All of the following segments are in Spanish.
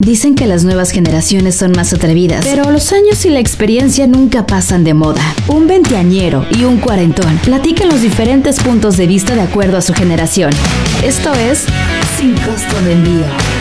Dicen que las nuevas generaciones son más atrevidas, pero los años y la experiencia nunca pasan de moda. Un veinteañero y un cuarentón platican los diferentes puntos de vista de acuerdo a su generación. Esto es Sin Costo de Envío.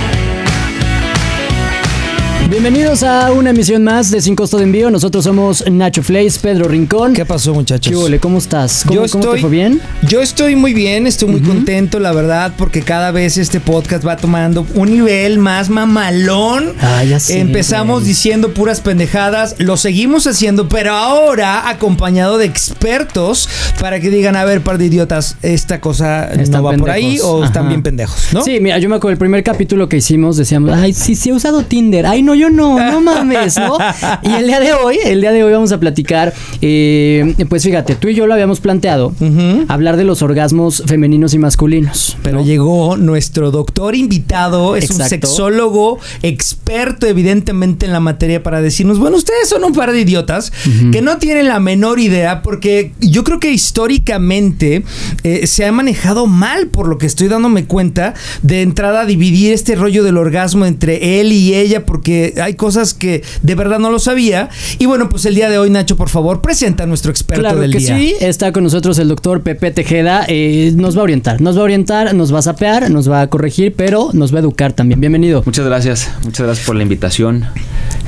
Bienvenidos a una emisión más de Sin Costo de Envío. Nosotros somos Nacho Flays, Pedro Rincón. ¿Qué pasó, muchachos? ¿Qué huele? ¿Cómo estás? ¿Cómo, Yo cómo te estoy- fue bien? Yo estoy muy bien, estoy muy contento, la verdad, porque cada vez este podcast va tomando un nivel más mamalón. Ah, ya sé, Empezamos güey. diciendo puras pendejadas, lo seguimos haciendo, pero ahora acompañado de expertos para que digan, a ver, par de idiotas, esta cosa Están no va por ahí pendejos. o están bien pendejos, ¿no? Sí, mira, yo me acuerdo el primer capítulo que hicimos decíamos, ay, sí, sí he usado Tinder. Ay, no, yo no, no mames, ¿no? Y el día de hoy, el día de hoy vamos a platicar, eh, pues fíjate, tú y yo lo habíamos planteado, Ujú. hablar de los orgasmos femeninos y masculinos. Pero ¿no? llegó nuestro doctor invitado, es un sexólogo experto evidentemente en la materia para decirnos, bueno, ustedes son un par de idiotas que no tienen la menor idea porque yo creo que históricamente eh, se ha manejado mal por lo que estoy dándome cuenta de entrada dividir este rollo del orgasmo entre él y ella porque hay cosas que de verdad no lo sabía. Y bueno, pues el día de hoy, Nacho, por favor, presenta a nuestro experto Claro del que día. sí, está con nosotros el doctor Pepe Tejeda, eh, nos va a orientar, nos va a orientar, nos va a sapear, nos va a corregir, pero nos va a educar también. Bienvenido. Muchas gracias, muchas gracias por la invitación.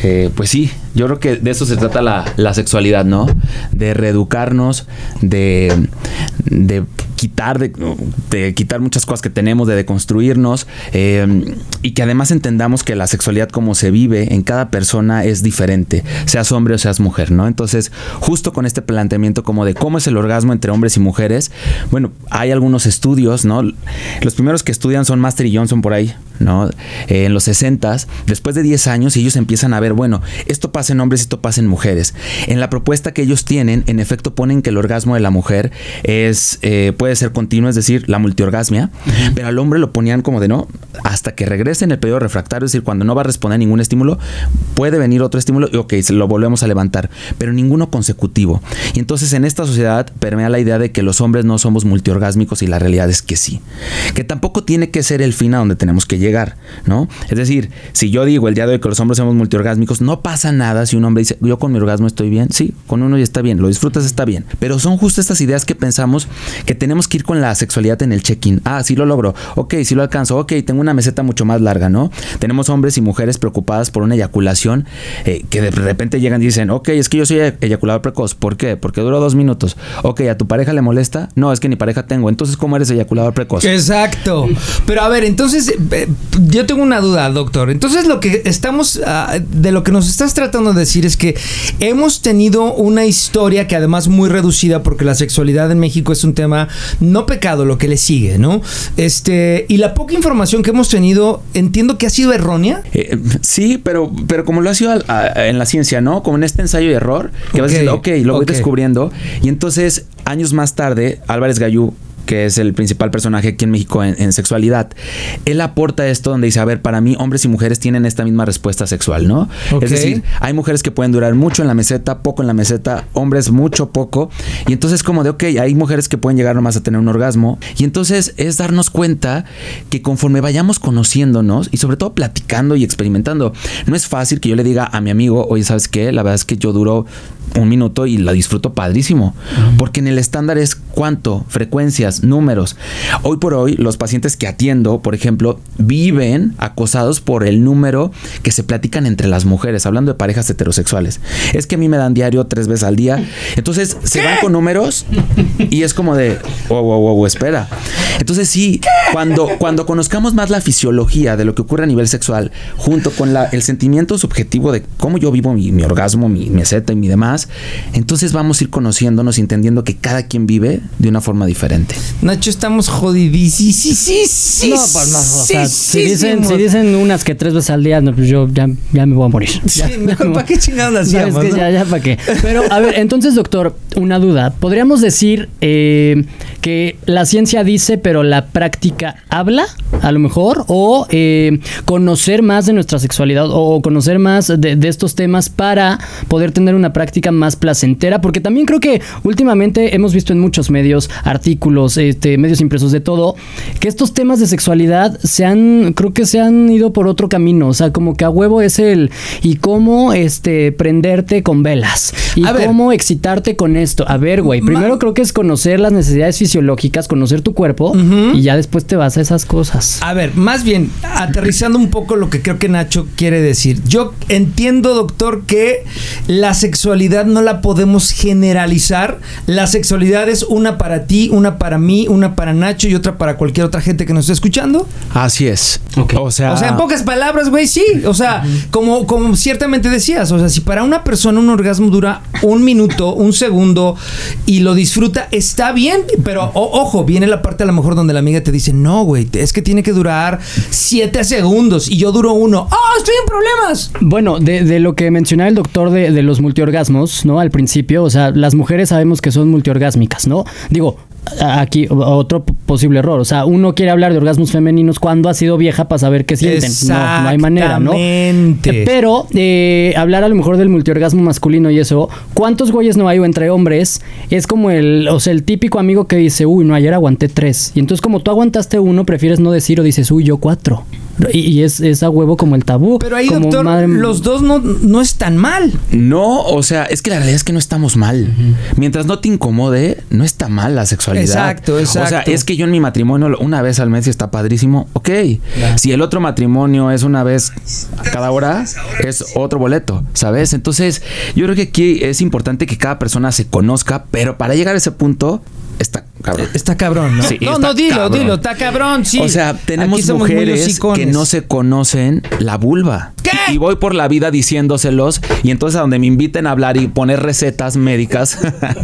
Eh, pues sí, yo creo que de eso se trata la, la sexualidad, ¿no? De reeducarnos, de, de quitar, de, quitar muchas cosas que tenemos, de deconstruirnos eh, y que además entendamos que la sexualidad como se vive en cada persona es diferente, seas hombre o seas mujer, ¿no? Entonces, justo con este planteamiento como de cómo es el orgasmo entre hombres y mujeres, bueno, hay algunos estudios, ¿no? Los primeros que estudian son Master y Johnson por ahí, ¿no? Eh, en los 60 después de 10 años ellos empiezan a ver, bueno, esto pasa en hombres, esto pasa en mujeres. En la propuesta que ellos tienen, en efecto ponen que el orgasmo de la mujer es eh, puede ser continuo, es decir, la multiorgasmia, pero al hombre lo ponían como de no, hasta que regrese en el periodo refractario, es decir, cuando no va a responder a ningún estímulo, puede venir otro estímulo y ok, se lo volvemos a levantar, pero ninguno consecutivo. Y entonces en esta sociedad permea la idea de que los hombres no somos multiorgásmicos y la realidad es que sí. Que tampoco tiene que ser el fin a donde tenemos que llegar, ¿no? Es decir, si yo digo el día de hoy que los hombres somos multiorgásmicos, no pasa nada si un hombre dice, yo con mi orgasmo estoy bien, sí, con uno ya está bien, lo disfrutas, está bien. Pero son justo estas ideas que pensamos que tenemos que ir con la sexualidad en el check-in. Ah, sí lo logro, ok, sí lo alcanzo, ok, tengo una meseta mucho más larga, ¿no? Tenemos hombres y mujeres preocupadas por una eyaculación eh, que de repente llegan y dicen, ok, es que yo soy eyaculador precoz, ¿por qué? Porque duró dos minutos. Ok, ¿a tu pareja le molesta? No, es que ni pareja tengo. Entonces, ¿cómo eres eyaculador precoz? Exacto. Pero a ver, entonces, eh, yo tengo una duda, doctor. Entonces, lo que estamos, ah, de lo que nos estás tratando de decir es que hemos tenido una historia que además muy reducida, porque la sexualidad en México es un tema no pecado, lo que le sigue, ¿no? Este, y la poca información que hemos tenido, entiendo que ha sido errónea. Eh, sí, pero, pero como lo ha sido a- en la ciencia, ¿no? Como en este ensayo y error, que vas Ok, diciendo, ok, lo voy descubriendo. Y entonces, años más tarde, Álvarez Gallú que es el principal personaje aquí en México en, en sexualidad, él aporta esto donde dice, a ver, para mí hombres y mujeres tienen esta misma respuesta sexual, ¿no? Es decir, hay mujeres que pueden durar mucho en la meseta, poco en la meseta, hombres mucho, poco. Y entonces como de, ok, hay mujeres que pueden llegar nomás a tener un orgasmo. Y entonces es darnos cuenta que conforme vayamos conociéndonos y sobre todo platicando y experimentando, no es fácil que yo le diga a mi amigo, oye, ¿sabes qué? La verdad es que yo duro un minuto y la disfruto padrísimo. Porque en el estándar es cuánto, frecuencias, números. Hoy por hoy, los pacientes que atiendo, por ejemplo, viven acosados por el número que se platican entre las mujeres, hablando de parejas heterosexuales. Es que a mí me dan diario tres veces al día. Entonces se van con números y es como de, wow, wow, wow, espera. Entonces sí, cuando, cuando conozcamos más la fisiología de lo que ocurre a nivel sexual, junto con la, el sentimiento subjetivo de cómo yo vivo mi, mi orgasmo, mi meseta y mi demás, entonces vamos a ir conociéndonos, y entendiendo que cada quien vive de una forma diferente. Nacho, estamos jodidísimos. no, pues no, o sea, si dicen, si dicen unas que tres veces al día, no, pues yo ya, ya me voy a morir. Sí, mejor, ¿para qué chingados las No, es hacíamos, que no? ya, ya, ¿para qué? Pero, a ver, entonces, doctor, una duda. ¿Podríamos decir eh, que la ciencia dice, pero la práctica habla, a lo mejor? ¿O eh, conocer más de nuestra sexualidad o conocer más de, de estos temas para poder tener una práctica más placentera? Porque también creo que últimamente hemos visto en muchos medios artículos periódicos, este, medios impresos, de todo, que estos temas de sexualidad se han, creo que se han ido por otro camino. O sea, como que a huevo es el y cómo este prenderte con velas. Y A ver. cómo excitarte con esto. A ver, güey. Primero creo que es conocer las necesidades fisiológicas, conocer tu cuerpo, y ya después te vas a esas cosas. A ver, más bien, aterrizando un poco lo que creo que Nacho quiere decir. Yo entiendo, doctor, que la sexualidad no la podemos generalizar. La sexualidad es una para ti, una para mí, una para Nacho y otra para cualquier otra gente que nos esté escuchando. Así es. O sea, O sea, en pocas palabras, güey, sí. O sea, como, como ciertamente decías, o sea, si para una persona un orgasmo dura un minuto, un segundo y lo disfruta, está bien. Pero o- ojo, viene la parte a lo mejor donde la amiga te dice, no, güey, es que tiene que durar siete segundos y yo duro uno. ¡Oh, estoy en problemas! Bueno, de, de lo que mencionaba el doctor de, de los multiorgasmos, ¿no? Al principio, o sea, las mujeres sabemos que son multiorgásmicas, ¿no? Digo, aquí otro posible error, o sea, uno quiere hablar de orgasmos femeninos cuando ha sido vieja para saber qué sienten. No, no hay manera, ¿no? Eh, Pero eh, hablar a lo mejor del multiorgasmo masculino y eso, ¿cuántos güeyes no hay o entre hombres? Es como el, o sea, el típico amigo que dice, uy, no, ayer aguanté tres. Y entonces como tú aguantaste uno, prefieres no decir o dices, uy, yo cuatro. Y, y es, es a huevo como el tabú. Pero ahí, como doctor, madre- los dos no, no están mal. No, o sea, es que la realidad es que no estamos mal. Mientras no te incomode, no está mal la sexualidad. Exacto, O sea, exacto. es que yo en mi matrimonio una vez al mes y está padrísimo, ok. Si el otro matrimonio es una vez cada hora, es otro boleto, ¿sabes? Entonces, yo creo que aquí es importante que cada persona se conozca, pero para llegar a ese punto, está cabrón. Está cabrón, ¿no? Sí, no, no, dilo, cabrón. dilo, está cabrón, sí. O sea, tenemos mujeres que no se conocen la vulva. ¿Qué? Y, y voy por la vida diciéndoselos y entonces a donde me inviten a hablar y poner recetas médicas,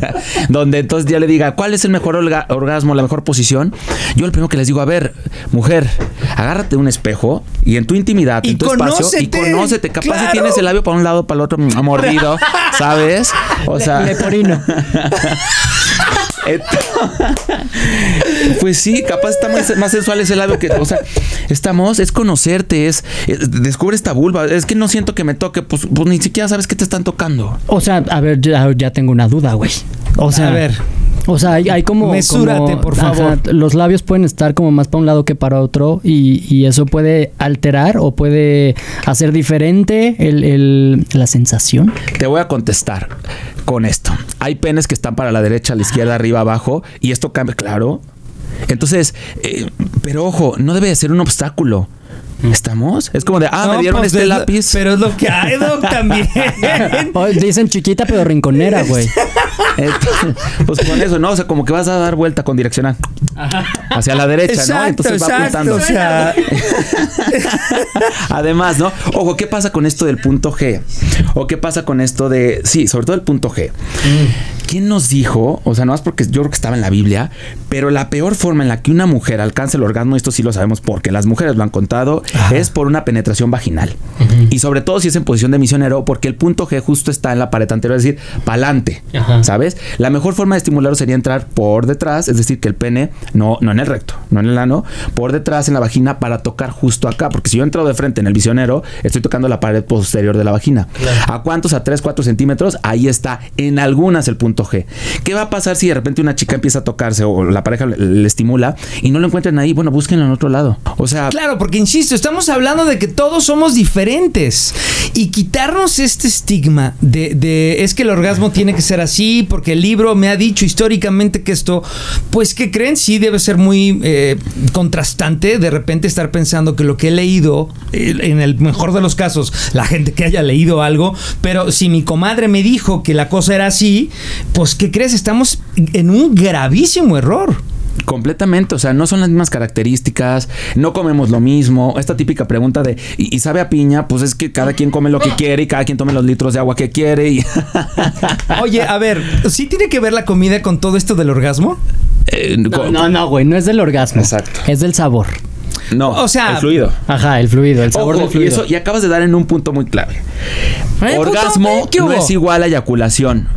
donde entonces yo le diga, ¿cuál es el mejor orga- orgasmo, la mejor posición? Yo lo primero que les digo, a ver, mujer, agárrate un espejo y en tu intimidad, Y en tu espacio, y conócete. Capaz claro. si tienes el labio para un lado, para el otro, mordido, ¿sabes? O sea... Leporino. Pues sí, capaz está más, más sensual ese labio que, o sea, estamos, es conocerte, es, es- descubre esta vulva, es que no siento que me toque, pues, pues ni siquiera sabes qué te están tocando. O sea, a ver, ya, ya tengo una duda, güey. O sea, A ver. O sea, hay, hay como. Mesúrate, como- por favor. los labios pueden estar como más para un lado que para otro y, y eso puede alterar o puede hacer diferente el, el- la sensación. Te voy a contestar con esto. Hay penes que están para la derecha, a la izquierda, arriba, abajo, y esto cambia, claro. Entonces, eh, pero ojo, no debe de ser un obstáculo. ¿Estamos? Es como de, ah, No, me dieron pues, este es lo- lápiz. Pero es lo que hay, Doc, también. Dicen chiquita pero rinconera, güey. Entonces, pues con eso, ¿no? O sea, como que vas a dar vuelta con direccional. Hacia la derecha, ¿no? Exacto, Entonces va exacto. apuntando. O sea, Además, ¿no? Ojo, ¿qué pasa con esto del punto G? ¿O qué pasa con esto de. Sí, sobre todo el punto G. ¿Quién nos dijo? O sea, no es porque yo creo que estaba en la Biblia, pero la peor forma en la que una mujer alcanza el orgasmo, esto sí lo sabemos porque las mujeres lo han contado, es por una penetración vaginal. Y sobre todo si es en posición de misionero, porque el punto G justo está en la pared anterior, es decir, pa'lante. Ajá. ¿Sabes? La mejor forma de estimularlo sería entrar por detrás, es decir, que el pene, no, no en el recto, no en el ano, por detrás en la vagina para tocar justo acá. Porque si yo entro de frente en el visionero, estoy tocando la pared posterior de la vagina. ¿A cuántos? A 3, 4 centímetros. Ahí está. En algunas el punto ¿Qué va a pasar si de repente una chica empieza a tocarse o la pareja le, estimula y no lo encuentran ahí? Bueno, búsquenlo en otro lado. O sea, Claro, porque insisto, estamos hablando de que todos somos diferentes y quitarnos este estigma de, de es que el orgasmo tiene que ser así, porque el libro me ha dicho históricamente que esto, pues que creen, sí debe ser muy eh, contrastante de repente estar pensando que lo que he leído, en el mejor de los casos, la gente que haya leído algo, pero si mi comadre me dijo que la cosa era así, pues ¿qué crees? Estamos en un gravísimo error. Completamente, o sea, no son las mismas características, no comemos lo mismo. Esta típica pregunta de, ¿y, y sabe a piña? Pues es que cada quien come lo que quiere y cada quien tome los litros de agua que quiere. Y Oye, a ver, ¿sí tiene que ver la comida con todo esto del orgasmo? Eh, No, no, no, güey, no es del orgasmo. Exacto. Es del sabor. no, o sea, el fluido. Ajá, el fluido, el sabor Ojo, del y, fluido. eso, y acabas de dar en un punto muy clave. ¿Eh, Orgasmo puto? ¿Qué no es igual a eyaculación.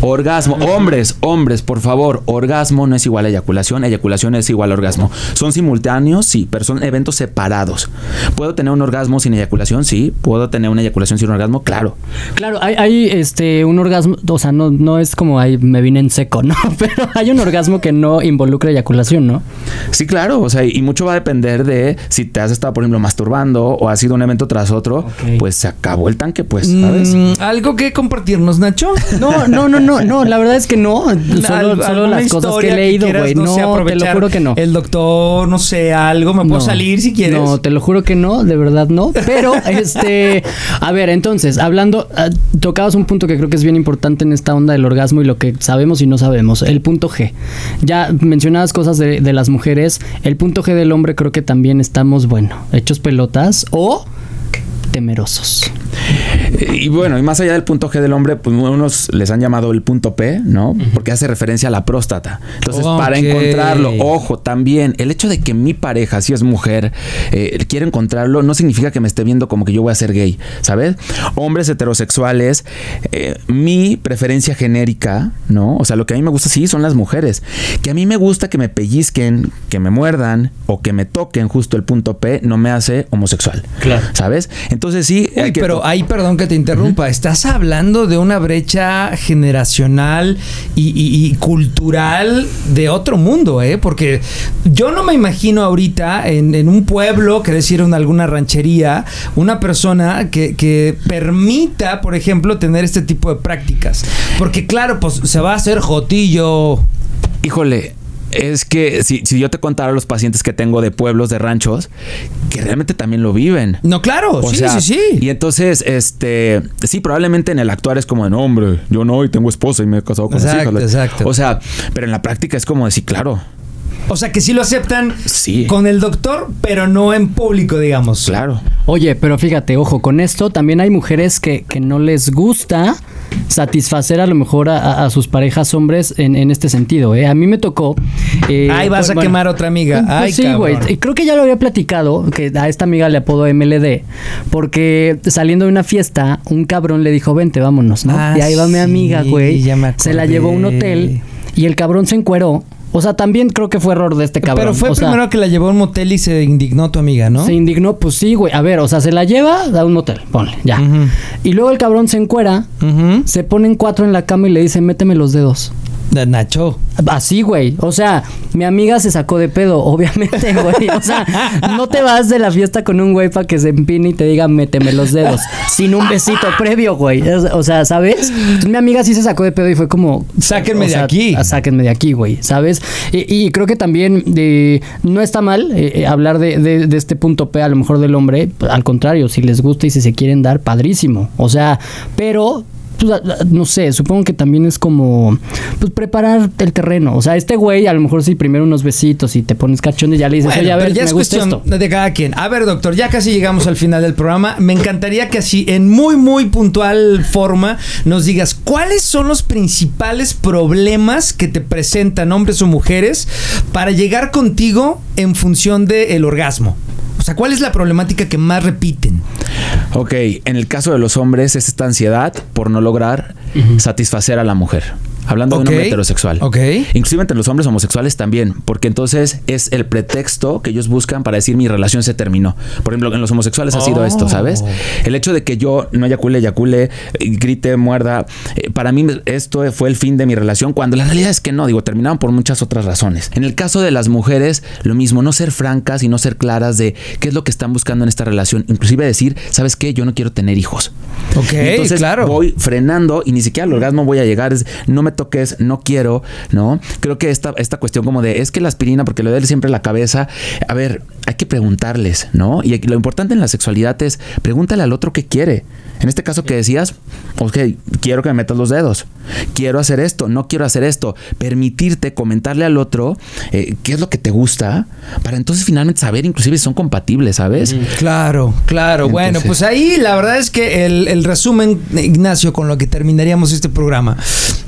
Orgasmo. Hombres, hombres, por favor. Orgasmo no es igual a eyaculación. Eyaculación es igual a orgasmo. Son simultáneos, sí, pero son eventos separados. ¿Puedo tener un orgasmo sin eyaculación? Sí. ¿Puedo tener una eyaculación sin orgasmo? Claro. Claro, hay, hay, este un orgasmo, o sea, no, no es como ahí me vine en seco, ¿no? Pero hay un orgasmo que no involucra eyaculación, ¿no? Sí, claro. O sea, y mucho va a depender de si te has estado, por ejemplo, masturbando o ha sido un evento tras otro, pues se acabó el tanque, pues, ¿sabes? Mm, ¿Algo que compartirnos, Nacho? No, no, no, no, no, la verdad es que no. Solo, Al- solo alguna las cosas que he leído, güey. no sé, te lo juro que no. El doctor, no sé, algo. ¿Me puedo No. salir si quieres? No, te lo juro que no, de verdad no. Pero, este, a ver, entonces, hablando, ah, tocabas un punto que creo que es bien importante en esta onda del orgasmo y lo que sabemos y no sabemos, el punto G. Ya mencionabas cosas de, de las mujeres, el punto G del hombre creo que también estamos, bueno, hechos pelotas o temerosos. Y bueno, y más allá del punto G del hombre, pues unos les han llamado el punto P, ¿no? Porque hace referencia a la próstata. Entonces, para encontrarlo, ojo, también, el hecho de que mi pareja, si es mujer, eh, quiere encontrarlo, no significa que me esté viendo como que yo voy a ser gay, ¿sabes? Hombres heterosexuales, eh, mi preferencia genérica, ¿no? O sea, lo que a mí me gusta, sí, son las mujeres. Que a mí me gusta que me pellizquen, que me muerdan o que me toquen justo el punto P, no me hace homosexual. Claro. ¿Sabes? Entonces, sí. Uy, hay que- pero ahí, perdón que te interrumpa, estás hablando de una brecha generacional y, y- y cultural de otro mundo, ¿eh? Porque yo no me imagino ahorita en, en un pueblo, que decir en alguna ranchería, una persona que, que permita, por ejemplo, tener este tipo de prácticas. Porque claro, pues se va a hacer jotillo. Híjole, es que si, si yo te contara los pacientes que tengo de pueblos, de ranchos, que realmente también lo viven. No, claro, O sí, sea, sí, sí. Y entonces, este, sí, probablemente en el actuar es como de, no, hombre, yo no, y tengo esposa y me he casado con Exacto, mis hijas. exacto. O sea, pero en la práctica es como decir, claro, O sea, que sí lo aceptan Sí. con el doctor, pero no en público, digamos. claro. Oye, pero fíjate, ojo, con esto también hay mujeres que, que no les gusta satisfacer a lo mejor a, sus parejas hombres en, en este sentido. ¿eh? A mí me tocó... eh, Ay, vas pues, a quemar otra amiga. pues Ay, sí, güey. creo que ya lo había platicado, que a esta amiga le apodo MLD, porque saliendo de una fiesta, un cabrón le dijo, vente, vámonos, ¿no? Ah, y ahí va mi amiga, güey. Se la llevó a un hotel y el cabrón se encueró. O sea, también creo que fue error de este cabrón. Pero fue O sea, primero que la llevó a un motel y se indignó tu amiga, ¿no? se indignó, pues sí, güey. A ver, o sea, se la lleva a un hotel, ponle, ya. Y luego el cabrón se encuera, Ujú. se ponen cuatro en la cama y le dice, méteme los dedos. De Nacho. Así, güey. O sea, mi amiga se sacó de pedo, obviamente, güey. O sea, no te vas de la fiesta con un güey para que se empine y te diga, méteme los dedos. Sin un besito previo, güey. O sea, ¿sabes? Entonces, mi amiga sí se sacó de pedo y fue como... Sáquenme o de aquí. a- Sáquenme de aquí, güey. ¿Sabes? Y, y creo que también eh, no está mal eh, eh, hablar de, de- de este punto P, a lo mejor del hombre. Al contrario, si les gusta y si se quieren dar, padrísimo. O sea, pero pues, no sé, supongo que también es como pues preparar el terreno. O sea, este güey, a lo mejor si primero unos besitos y te pones cachondo y ya le dices, Bueno, oye, a pero ver, ya me es gusta cuestión esto. de cada quien. A ver, doctor, ya casi llegamos al final del programa. Me encantaría que así, en muy, muy puntual forma, nos digas cuáles son los principales problemas que te presentan hombres o mujeres para llegar contigo en función del orgasmo. O sea, ¿cuál es la problemática que más repiten? Ok, en el caso de los hombres es esta ansiedad por no lograr satisfacer a la mujer. Hablando de un hombre heterosexual. ok. Inclusive entre los hombres homosexuales también, porque entonces es el pretexto que ellos buscan para decir mi relación se terminó. Por ejemplo, en los homosexuales ha sido esto, ¿sabes? El hecho de que yo no eyacule, eyacule, eh, grite, muerda, eh, para mí esto fue el fin de mi relación, cuando la realidad es que no, digo, terminaron por muchas otras razones. En el caso de las mujeres, lo mismo, no ser francas y no ser claras de qué es lo que están buscando en esta relación, inclusive decir, ¿sabes qué? Yo no quiero tener hijos. Ok, Y entonces claro. voy frenando y ni siquiera al orgasmo voy a llegar. Es, no me toques, no quiero, ¿no? Creo que esta, esta cuestión como de es que la aspirina, porque le duele siempre la cabeza. A ver, hay que preguntarles, ¿no? Y lo importante en la sexualidad es pregúntale al otro qué quiere. En este caso que decías, ok, quiero que me metas los dedos, quiero hacer esto, no quiero hacer esto. Permitirte comentarle al otro eh, qué es lo que te gusta para entonces finalmente saber inclusive si son compatibles, ¿sabes? Claro, claro. bueno, pues ahí la verdad es que el, el resumen, Ignacio, con lo que terminaríamos este programa,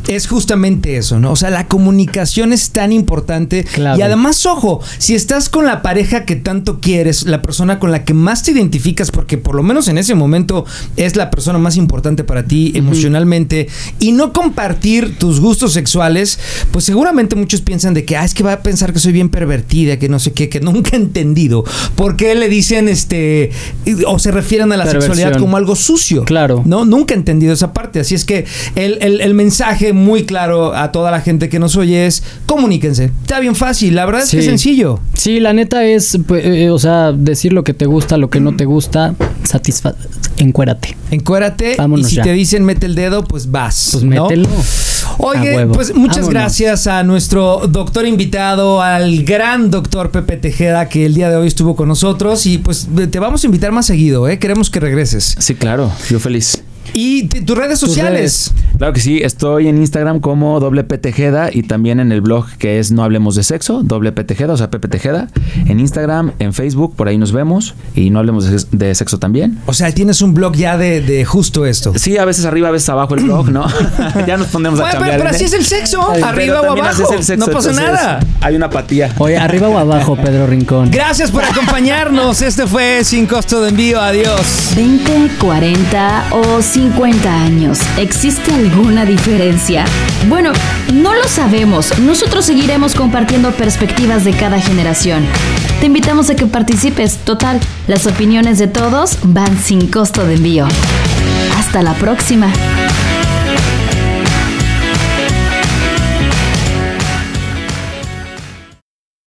es justamente eso, ¿no? O sea, la comunicación es tan importante. Claro. Y además, ojo, si estás con la pareja que tanto quieres, la persona con la que más te identificas, porque por lo menos en ese momento es la persona más importante para ti emocionalmente y no compartir tus gustos sexuales, pues seguramente muchos piensan de que, ah, es que va a pensar que soy bien pervertida, que no sé qué, que nunca he entendido. ¿Por qué le dicen, este, o se refieren a la Perversión. sexualidad como algo sucio? Claro. No, nunca he entendido esa parte. Así es que el, el- el mensaje muy claro a toda la gente que nos oye es, comuníquense. Está bien fácil, la verdad es que es sencillo. Sí, la neta es, pues, eh, o sea, decir lo que te gusta, lo que no te gusta, satisfa... Encuérate. Encuérate Vámonos y si ya. te dicen mete el dedo, pues vas. Pues ¿no? mételo. Oye, pues muchas Vámonos. gracias a nuestro doctor invitado, al gran doctor Pepe Tejeda, que el día de hoy estuvo con nosotros. Y pues te vamos a invitar más seguido, ¿eh? Queremos que regreses. Sí, claro, yo feliz. Y te- tus redes Tus sociales. Claro que sí, estoy en Instagram como doble P Tejeda y también en el blog que es No Hablemos de Sexo, doble P Tejeda, o sea, Pepe Tejeda. En Instagram, en Facebook, por ahí nos vemos y No Hablemos de, de Sexo también. O sea, tienes un blog ya de, de justo esto. Sí, a veces arriba, a veces abajo el blog, ¿no? ya nos ponemos a Bueno, pero, cambiar. pero ¿eh? así es el sexo, Pero arriba o abajo. es el sexo, no pasa entonces, nada. Hay una apatía. Oye, arriba o abajo, Pedro Rincón. Gracias por acompañarnos. Este fue Sin Costo de Envío. Adiós. 20, 40 o 50 años. ¿Existe alguna diferencia? Bueno, no lo sabemos. Nosotros seguiremos compartiendo perspectivas de cada generación. Te invitamos a que participes. Total, las opiniones de todos van sin costo de envío. Hasta la próxima.